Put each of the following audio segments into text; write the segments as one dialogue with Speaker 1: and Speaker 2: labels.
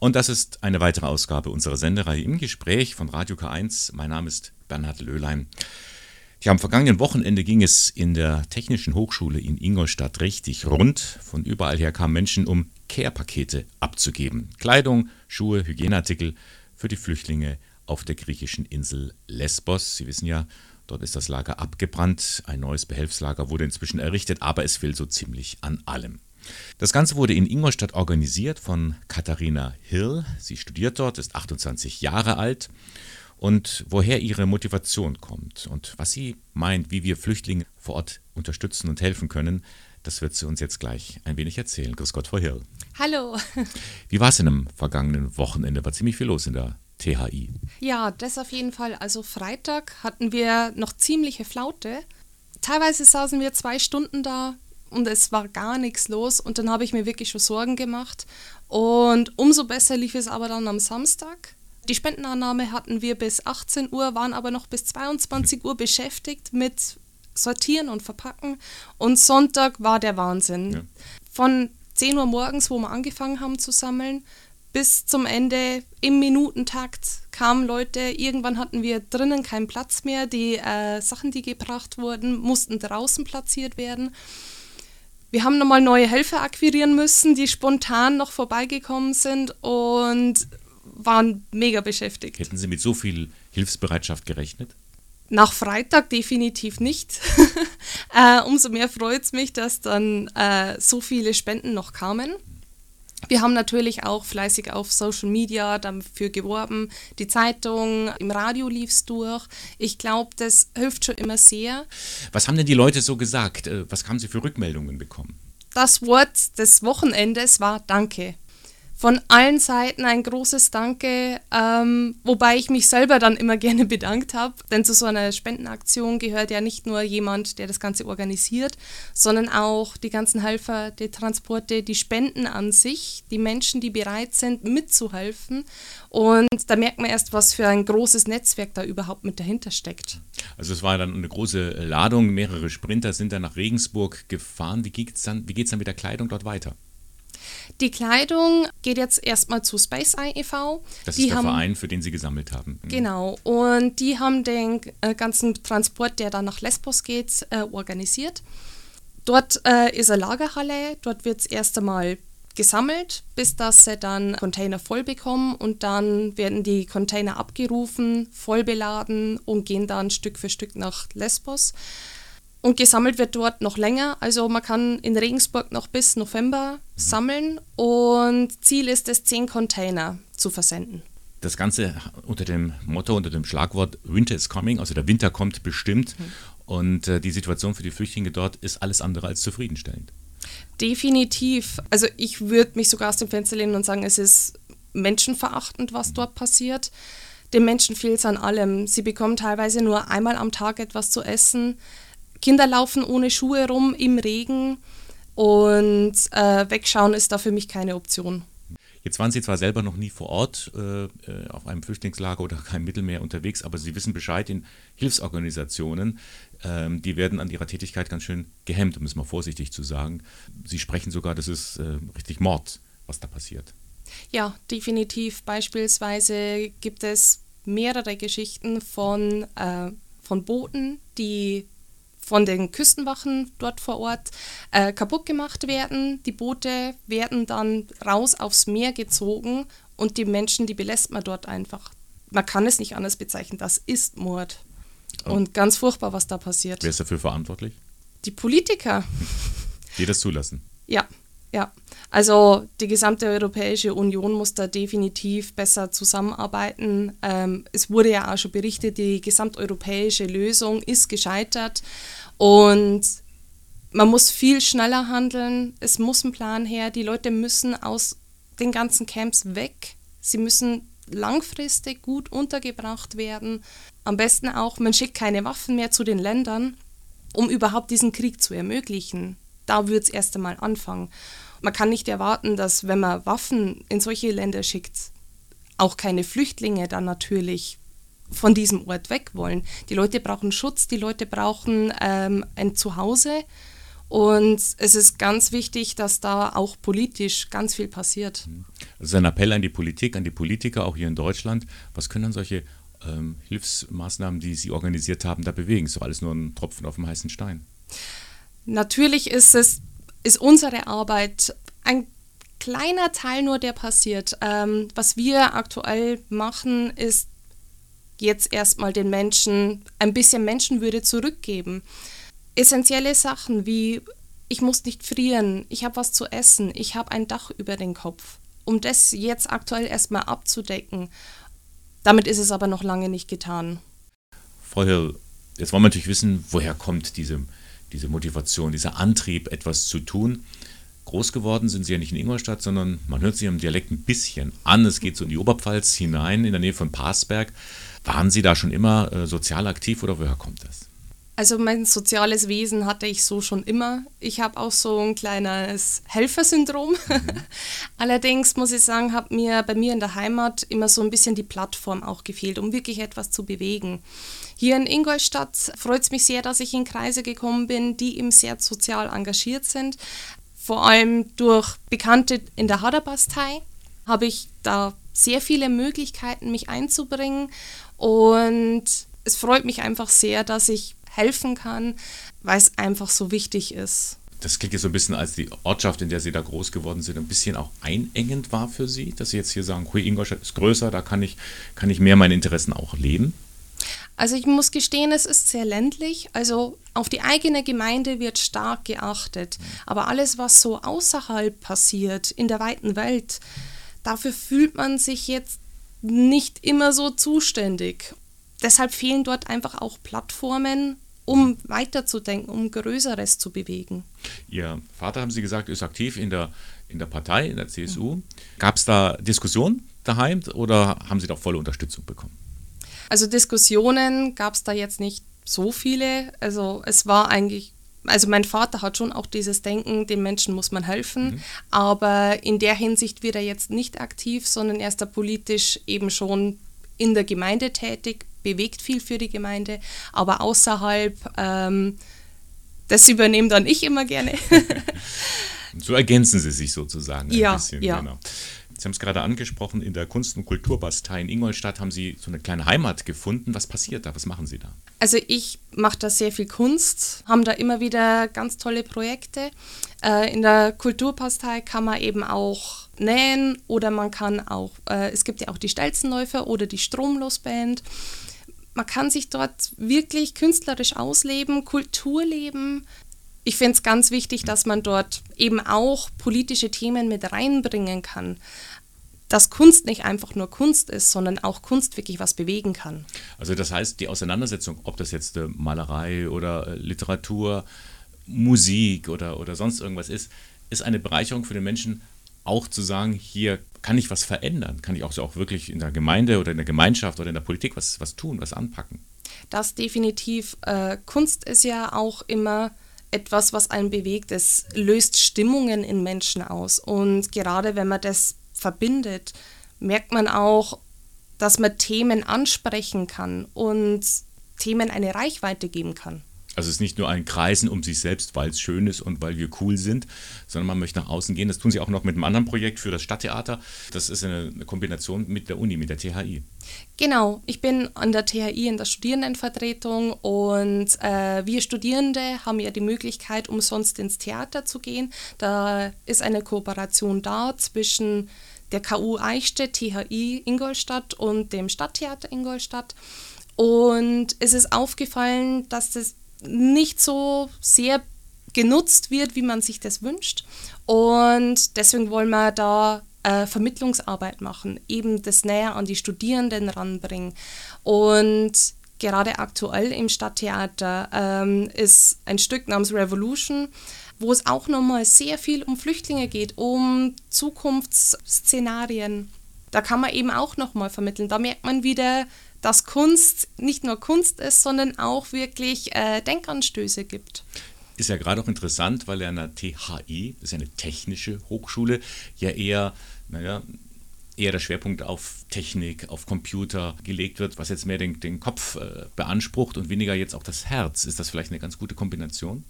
Speaker 1: Und das ist eine weitere Ausgabe unserer Sendereihe im Gespräch von Radio K1. Mein Name ist Bernhard Löhlein. Ja, am vergangenen Wochenende ging es in der Technischen Hochschule in Ingolstadt richtig rund. Von überall her kamen Menschen, um Care-Pakete abzugeben. Kleidung, Schuhe, Hygieneartikel für die Flüchtlinge auf der griechischen Insel Lesbos. Sie wissen ja, dort ist das Lager abgebrannt. Ein neues Behelfslager wurde inzwischen errichtet, aber es fehlt so ziemlich an allem. Das Ganze wurde in Ingolstadt organisiert von Katharina Hill. Sie studiert dort, ist 28 Jahre alt und woher ihre Motivation kommt und was sie meint, wie wir Flüchtlinge vor Ort unterstützen und helfen können, das wird sie uns jetzt gleich ein wenig erzählen. Grüß Gott, Frau Hill.
Speaker 2: Hallo.
Speaker 1: Wie war es denn am vergangenen Wochenende? War ziemlich viel los in der THI.
Speaker 2: Ja, das auf jeden Fall. Also Freitag hatten wir noch ziemliche Flaute. Teilweise saßen wir zwei Stunden da, und es war gar nichts los und dann habe ich mir wirklich schon Sorgen gemacht und umso besser lief es aber dann am Samstag. Die Spendenannahme hatten wir bis 18 Uhr, waren aber noch bis 22 Uhr beschäftigt mit Sortieren und Verpacken und Sonntag war der Wahnsinn. Ja. Von 10 Uhr morgens, wo wir angefangen haben zu sammeln, bis zum Ende im Minutentakt kamen Leute. Irgendwann hatten wir drinnen keinen Platz mehr. Die äh, Sachen, die gebracht wurden, mussten draußen platziert werden. Wir haben nochmal neue Helfer akquirieren müssen, die spontan noch vorbeigekommen sind und waren mega beschäftigt.
Speaker 1: Hätten Sie mit so viel Hilfsbereitschaft gerechnet?
Speaker 2: Nach Freitag definitiv nicht. äh, umso mehr freut es mich, dass dann äh, so viele Spenden noch kamen. Wir haben natürlich auch fleißig auf Social Media dafür geworben. Die Zeitung, im Radio lief es durch. Ich glaube, das hilft schon immer sehr.
Speaker 1: Was haben denn die Leute so gesagt? Äh, was haben sie für Rückmeldungen bekommen?
Speaker 2: Das Wort des Wochenendes war Danke von allen Seiten ein großes Danke, ähm, wobei ich mich selber dann immer gerne bedankt habe, denn zu so einer Spendenaktion gehört ja nicht nur jemand, der das Ganze organisiert, sondern auch die ganzen Helfer, die Transporte, die Spenden an sich, die Menschen, die bereit sind, mitzuhelfen. Und da merkt man erst, was für ein großes Netzwerk da überhaupt mit dahinter steckt.
Speaker 1: Also es war dann eine große Ladung, mehrere Sprinter sind dann nach Regensburg gefahren. Wie geht es dann, dann mit der Kleidung dort weiter?
Speaker 2: Die Kleidung geht jetzt erstmal zu Space Eye e.V.
Speaker 1: Das
Speaker 2: die
Speaker 1: ist der haben, Verein, für den Sie gesammelt haben.
Speaker 2: Mhm. Genau. Und die haben den äh, ganzen Transport, der dann nach Lesbos geht, äh, organisiert. Dort äh, ist eine Lagerhalle. Dort wird es erst einmal gesammelt, bis dass sie dann Container voll bekommen und dann werden die Container abgerufen, voll beladen und gehen dann Stück für Stück nach Lesbos. Und gesammelt wird dort noch länger. Also man kann in Regensburg noch bis November sammeln und Ziel ist es, zehn Container zu versenden.
Speaker 1: Das Ganze unter dem Motto, unter dem Schlagwort Winter is coming, also der Winter kommt bestimmt. Mhm. Und äh, die Situation für die Flüchtlinge dort ist alles andere als zufriedenstellend.
Speaker 2: Definitiv. Also ich würde mich sogar aus dem Fenster lehnen und sagen, es ist menschenverachtend, was mhm. dort passiert. Den Menschen fehlt es an allem. Sie bekommen teilweise nur einmal am Tag etwas zu essen. Kinder laufen ohne Schuhe rum im Regen und äh, wegschauen ist da für mich keine Option.
Speaker 1: Jetzt waren Sie zwar selber noch nie vor Ort äh, äh auf einem Flüchtlingslager oder kein Mittelmeer unterwegs, aber Sie wissen Bescheid in Hilfsorganisationen, ähm, die werden an ihrer Tätigkeit ganz schön gehemmt, um es mal vorsichtig zu sagen. Sie sprechen sogar, das ist äh, richtig Mord, was da passiert.
Speaker 2: Ja, definitiv. Beispielsweise gibt es mehrere Geschichten von, äh, von Booten, die von den Küstenwachen dort vor Ort äh, kaputt gemacht werden. Die Boote werden dann raus aufs Meer gezogen und die Menschen, die belässt man dort einfach. Man kann es nicht anders bezeichnen, das ist Mord. Oh. Und ganz furchtbar, was da passiert.
Speaker 1: Wer ist dafür verantwortlich?
Speaker 2: Die Politiker.
Speaker 1: Die das zulassen.
Speaker 2: Ja, ja. Also die gesamte Europäische Union muss da definitiv besser zusammenarbeiten. Ähm, es wurde ja auch schon berichtet, die gesamteuropäische Lösung ist gescheitert. Und man muss viel schneller handeln. Es muss ein Plan her. Die Leute müssen aus den ganzen Camps weg. Sie müssen langfristig gut untergebracht werden. Am besten auch, man schickt keine Waffen mehr zu den Ländern, um überhaupt diesen Krieg zu ermöglichen. Da wird es erst einmal anfangen. Man kann nicht erwarten, dass wenn man Waffen in solche Länder schickt, auch keine Flüchtlinge dann natürlich von diesem Ort weg wollen. Die Leute brauchen Schutz, die Leute brauchen ähm, ein Zuhause Und es ist ganz wichtig, dass da auch politisch ganz viel passiert.
Speaker 1: Also ein Appell an die Politik, an die Politiker, auch hier in Deutschland. Was können dann solche ähm, Hilfsmaßnahmen, die Sie organisiert haben, da bewegen? Ist doch alles nur ein Tropfen auf dem heißen Stein.
Speaker 2: Natürlich ist es, ist unsere Arbeit ein kleiner Teil nur, der passiert. Ähm, was wir aktuell machen, ist jetzt erstmal den Menschen ein bisschen Menschenwürde zurückgeben. Essentielle Sachen wie ich muss nicht frieren, ich habe was zu essen, ich habe ein Dach über den Kopf. Um das jetzt aktuell erstmal abzudecken. Damit ist es aber noch lange nicht getan.
Speaker 1: Frau Hill, jetzt wollen wir natürlich wissen, woher kommt diese, diese Motivation, dieser Antrieb, etwas zu tun. Groß geworden sind Sie ja nicht in Ingolstadt, sondern man hört Sie im Dialekt ein bisschen an. Es geht so in die Oberpfalz hinein, in der Nähe von Parsberg. Waren Sie da schon immer äh, sozial aktiv oder woher kommt das?
Speaker 2: Also mein soziales Wesen hatte ich so schon immer. Ich habe auch so ein kleines Helfersyndrom. Mhm. Allerdings muss ich sagen, hat mir bei mir in der Heimat immer so ein bisschen die Plattform auch gefehlt, um wirklich etwas zu bewegen. Hier in Ingolstadt freut es mich sehr, dass ich in Kreise gekommen bin, die eben sehr sozial engagiert sind. Vor allem durch Bekannte in der Haderbastei habe ich da sehr viele Möglichkeiten, mich einzubringen und es freut mich einfach sehr, dass ich helfen kann, weil es einfach so wichtig ist.
Speaker 1: Das klingt jetzt so ein bisschen, als die Ortschaft, in der Sie da groß geworden sind, ein bisschen auch einengend war für Sie, dass Sie jetzt hier sagen, Hui, Ingolstadt ist größer, da kann ich, kann ich mehr meine Interessen auch leben?
Speaker 2: Also ich muss gestehen, es ist sehr ländlich. Also auf die eigene Gemeinde wird stark geachtet. Aber alles, was so außerhalb passiert, in der weiten Welt, dafür fühlt man sich jetzt nicht immer so zuständig deshalb fehlen dort einfach auch Plattformen, um weiterzudenken, um Größeres zu bewegen.
Speaker 1: Ihr Vater, haben Sie gesagt, ist aktiv in der, in der Partei, in der CSU. Mhm. Gab es da Diskussionen daheim oder haben Sie da volle Unterstützung bekommen?
Speaker 2: Also Diskussionen gab es da jetzt nicht so viele. Also es war eigentlich also mein Vater hat schon auch dieses Denken, den Menschen muss man helfen, mhm. aber in der Hinsicht wird er jetzt nicht aktiv, sondern er ist da politisch eben schon in der Gemeinde tätig, bewegt viel für die Gemeinde, aber außerhalb, ähm, das übernehme dann ich immer gerne.
Speaker 1: so ergänzen sie sich sozusagen
Speaker 2: ein ja, bisschen. Ja. Genau.
Speaker 1: Sie haben es gerade angesprochen, in der Kunst- und Kulturbastei in Ingolstadt haben Sie so eine kleine Heimat gefunden. Was passiert da? Was machen Sie da?
Speaker 2: Also ich mache da sehr viel Kunst, haben da immer wieder ganz tolle Projekte. Äh, in der Kulturbastei kann man eben auch nähen oder man kann auch, äh, es gibt ja auch die Stelzenläufer oder die Stromlosband man kann sich dort wirklich künstlerisch ausleben, Kultur leben. Ich finde es ganz wichtig, dass man dort eben auch politische Themen mit reinbringen kann. Dass Kunst nicht einfach nur Kunst ist, sondern auch Kunst wirklich was bewegen kann.
Speaker 1: Also das heißt, die Auseinandersetzung, ob das jetzt äh, Malerei oder äh, Literatur, Musik oder, oder sonst irgendwas ist, ist eine Bereicherung für den Menschen, auch zu sagen, hier kann ich was verändern, kann ich auch, so auch wirklich in der Gemeinde oder in der Gemeinschaft oder in der Politik was, was tun, was anpacken.
Speaker 2: Das definitiv. Äh, Kunst ist ja auch immer etwas, was einen bewegt. Es löst Stimmungen in Menschen aus. Und gerade wenn man das verbindet, merkt man auch, dass man Themen ansprechen kann und Themen eine Reichweite geben kann.
Speaker 1: Also es ist nicht nur ein Kreisen um sich selbst, weil es schön ist und weil wir cool sind, sondern man möchte nach außen gehen. Das tun sie auch noch mit einem anderen Projekt für das Stadttheater. Das ist eine, Kombination mit der Uni, mit der THI.
Speaker 2: Genau, ich bin an der THI in der Studierendenvertretung und äh, wir Studierende haben ja die Möglichkeit, umsonst ins Theater zu gehen. Da ist eine Kooperation da zwischen der KU Eichstätt, THI Ingolstadt und dem Stadttheater Ingolstadt. Und es ist aufgefallen, dass das nicht so sehr genutzt wird, wie man sich das wünscht. Und deswegen wollen wir da äh, Vermittlungsarbeit machen, eben das näher an die Studierenden ranbringen. Und gerade aktuell im Stadttheater ähm, ist ein Stück namens Revolution, wo es auch nochmal sehr viel um Flüchtlinge geht, um Zukunftsszenarien. Da kann man eben auch nochmal vermitteln. Da merkt man wieder, dass Kunst nicht nur Kunst ist, sondern auch wirklich äh, Denkanstöße gibt.
Speaker 1: Ist ja gerade auch interessant, weil er an der THI, das ist eine technische Hochschule, ja eher, naja, eher der Schwerpunkt auf Technik, auf Computer gelegt wird, was jetzt mehr den, den Kopf äh, beansprucht und weniger jetzt auch das Herz. Ist das vielleicht eine ganz gute Kombination?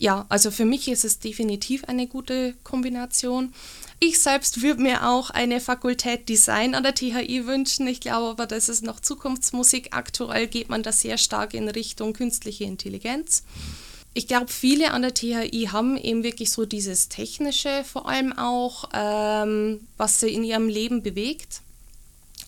Speaker 2: Ja, also für mich ist es definitiv eine gute Kombination. Ich selbst würde mir auch eine Fakultät Design an der THI wünschen. Ich glaube aber, das ist noch Zukunftsmusik. Aktuell geht man da sehr stark in Richtung künstliche Intelligenz. Ich glaube, viele an der THI haben eben wirklich so dieses Technische vor allem auch, ähm, was sie in ihrem Leben bewegt.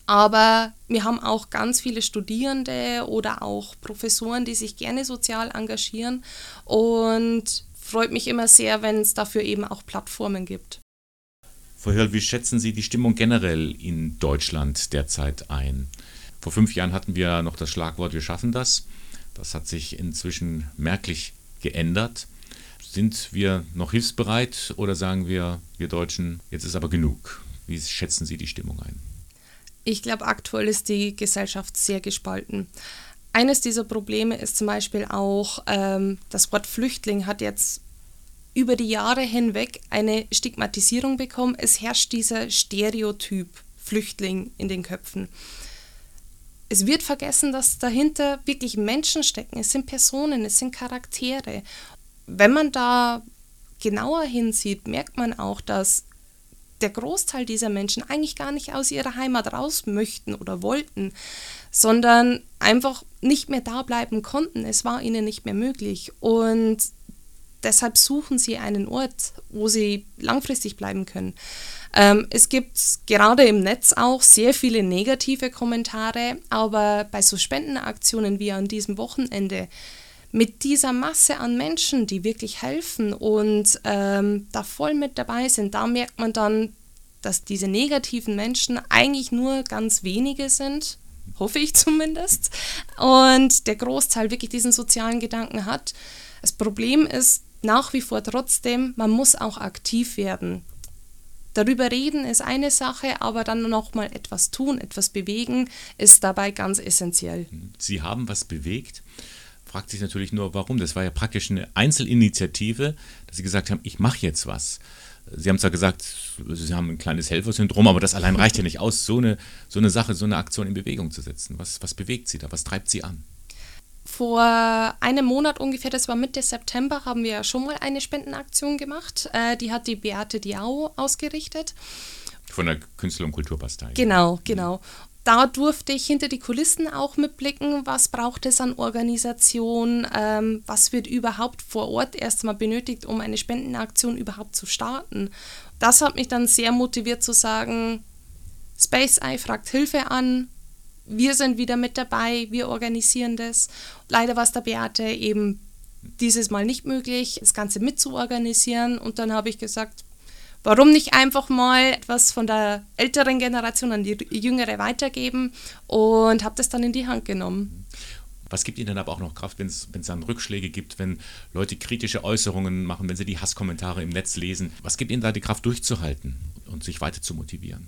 Speaker 2: Aber wir haben auch ganz viele Studierende oder auch Professoren, die sich gerne sozial engagieren und freut mich immer sehr, wenn es dafür eben auch Plattformen gibt.
Speaker 1: Frau Hörl, wie schätzen Sie die Stimmung generell in Deutschland derzeit ein? Vor fünf Jahren hatten wir noch das Schlagwort Wir schaffen das. Das hat sich inzwischen merklich geändert. Sind wir noch hilfsbereit oder sagen wir, wir Deutschen, jetzt ist aber genug? Wie schätzen Sie die Stimmung ein?
Speaker 2: Ich glaube, aktuell ist die Gesellschaft sehr gespalten. Eines dieser Probleme ist zum Beispiel auch, ähm, das Wort Flüchtling hat jetzt über die Jahre hinweg eine Stigmatisierung bekommen. Es herrscht dieser Stereotyp Flüchtling in den Köpfen. Es wird vergessen, dass dahinter wirklich Menschen stecken. Es sind Personen, es sind Charaktere. Wenn man da genauer hinsieht, merkt man auch, dass der Großteil dieser Menschen eigentlich gar nicht aus ihrer Heimat raus möchten oder wollten, sondern einfach nicht mehr da bleiben konnten. Es war ihnen nicht mehr möglich. Und deshalb suchen sie einen Ort, wo sie langfristig bleiben können. Ähm, es gibt gerade im Netz auch sehr viele negative Kommentare, aber bei so Spendenaktionen wie an diesem Wochenende, mit dieser Masse an Menschen, die wirklich helfen und ähm, da voll mit dabei sind, da merkt man dann, dass diese negativen Menschen eigentlich nur ganz wenige sind, hoffe ich zumindest, und der Großteil wirklich diesen sozialen Gedanken hat. Das Problem ist nach wie vor trotzdem, man muss auch aktiv werden. Darüber reden ist eine Sache, aber dann noch mal etwas tun, etwas bewegen, ist dabei ganz essentiell.
Speaker 1: Sie haben was bewegt fragt sich natürlich nur, warum. Das war ja praktisch eine Einzelinitiative, dass Sie gesagt haben, ich mache jetzt was. Sie haben zwar gesagt, Sie haben ein kleines Helfersyndrom, aber das allein reicht ja nicht aus, so eine, so eine Sache, so eine Aktion in Bewegung zu setzen. Was, was bewegt Sie da? Was treibt Sie an?
Speaker 2: Vor einem Monat ungefähr, das war Mitte September, haben wir schon mal eine Spendenaktion gemacht. Äh, die hat die Beate Diao ausgerichtet.
Speaker 1: Von der Künstler- und Kulturbastei.
Speaker 2: Genau, genau da durfte ich hinter die Kulissen auch mitblicken, was braucht es an Organisation, ähm, was wird überhaupt vor Ort erstmal benötigt, um eine Spendenaktion überhaupt zu starten. Das hat mich dann sehr motiviert zu sagen, Space Eye fragt Hilfe an, wir sind wieder mit dabei, wir organisieren das. Leider war es der Beate eben dieses Mal nicht möglich, das Ganze mitzuorganisieren. Und dann habe ich gesagt, Warum nicht einfach mal etwas von der älteren Generation an die jüngere weitergeben und habe das dann in die Hand genommen.
Speaker 1: Was gibt Ihnen dann aber auch noch Kraft, wenn es dann Rückschläge gibt, wenn Leute kritische Äußerungen machen, wenn sie die Hasskommentare im Netz lesen? Was gibt Ihnen da die Kraft durchzuhalten und sich weiter zu motivieren?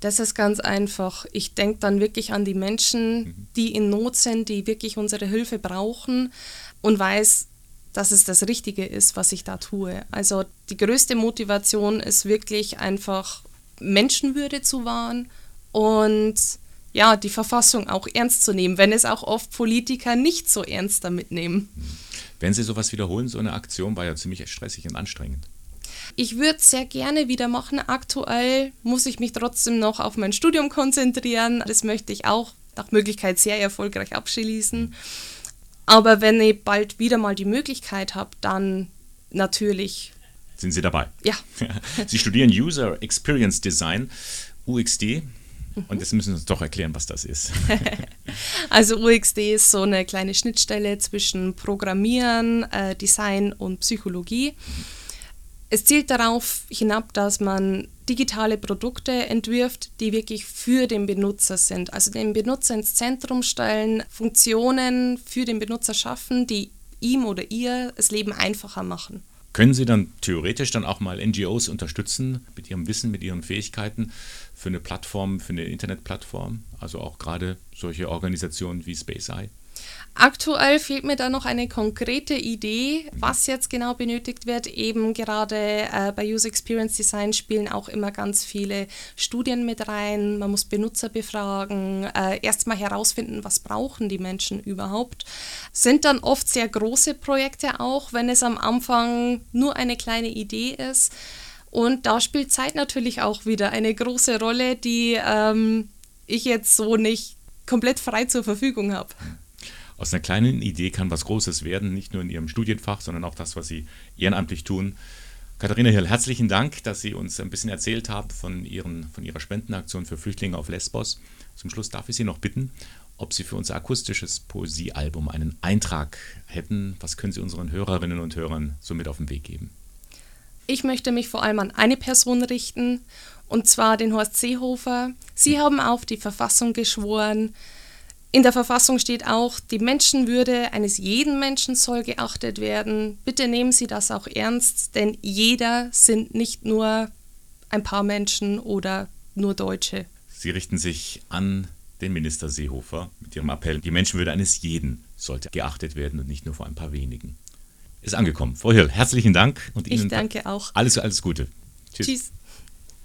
Speaker 2: Das ist ganz einfach. Ich denke dann wirklich an die Menschen, mhm. die in Not sind, die wirklich unsere Hilfe brauchen und weiß, dass es das Richtige ist, was ich da tue. Also die größte Motivation ist wirklich einfach Menschenwürde zu wahren und ja, die Verfassung auch ernst zu nehmen, wenn es auch oft Politiker nicht so ernst damit nehmen.
Speaker 1: Wenn Sie sowas wiederholen, so eine Aktion war ja ziemlich stressig und anstrengend.
Speaker 2: Ich würde es sehr gerne wieder machen. Aktuell muss ich mich trotzdem noch auf mein Studium konzentrieren. Das möchte ich auch nach Möglichkeit sehr erfolgreich abschließen. Aber wenn ich bald wieder mal die Möglichkeit habe, dann natürlich.
Speaker 1: Sind Sie dabei?
Speaker 2: Ja.
Speaker 1: Sie studieren User Experience Design, UXD. Und jetzt müssen Sie uns doch erklären, was das ist.
Speaker 2: also UXD ist so eine kleine Schnittstelle zwischen Programmieren, äh, Design und Psychologie. Es zielt darauf hinab, dass man digitale Produkte entwirft, die wirklich für den Benutzer sind. Also den Benutzer ins Zentrum stellen, Funktionen für den Benutzer schaffen, die ihm oder ihr das Leben einfacher machen.
Speaker 1: Können Sie dann theoretisch dann auch mal NGOs unterstützen mit ihrem Wissen, mit ihren Fähigkeiten für eine Plattform, für eine Internetplattform? Also auch gerade solche Organisationen wie SpaceEye?
Speaker 2: Aktuell fehlt mir da noch eine konkrete Idee, was jetzt genau benötigt wird. Eben gerade äh, bei User Experience Design spielen auch immer ganz viele Studien mit rein. Man muss Benutzer befragen, äh, erstmal herausfinden, was brauchen die Menschen überhaupt. Sind dann oft sehr große Projekte auch, wenn es am Anfang nur eine kleine Idee ist. Und da spielt Zeit natürlich auch wieder eine große Rolle, die ähm, ich jetzt so nicht komplett frei zur Verfügung habe
Speaker 1: aus einer kleinen Idee kann was Großes werden, nicht nur in Ihrem Studienfach, sondern auch das, was Sie ehrenamtlich tun. Katharina Hill, herzlichen Dank, dass Sie uns ein bisschen erzählt haben von, Ihren, von Ihrer Spendenaktion für Flüchtlinge auf Lesbos. Zum Schluss darf ich Sie noch bitten, ob Sie für unser akustisches Poesiealbum einen Eintrag hätten. Was können Sie unseren Hörerinnen und Hörern so mit auf den Weg geben?
Speaker 2: Ich möchte mich vor allem an eine Person richten, und zwar den Horst Seehofer. Sie haben auf die Verfassung geschworen. In der Verfassung steht auch, die Menschenwürde eines jeden Menschen soll geachtet werden. Bitte nehmen Sie das auch ernst, denn jeder sind nicht nur ein paar Menschen oder nur Deutsche.
Speaker 1: Sie richten sich an den Minister Seehofer mit Ihrem Appell, die Menschenwürde eines jeden sollte geachtet werden und nicht nur vor ein paar wenigen. Ist angekommen. Frau Hill, herzlichen Dank
Speaker 2: und Ihnen ich danke auch.
Speaker 1: Alles, alles Gute. Tschüss. Tschüss.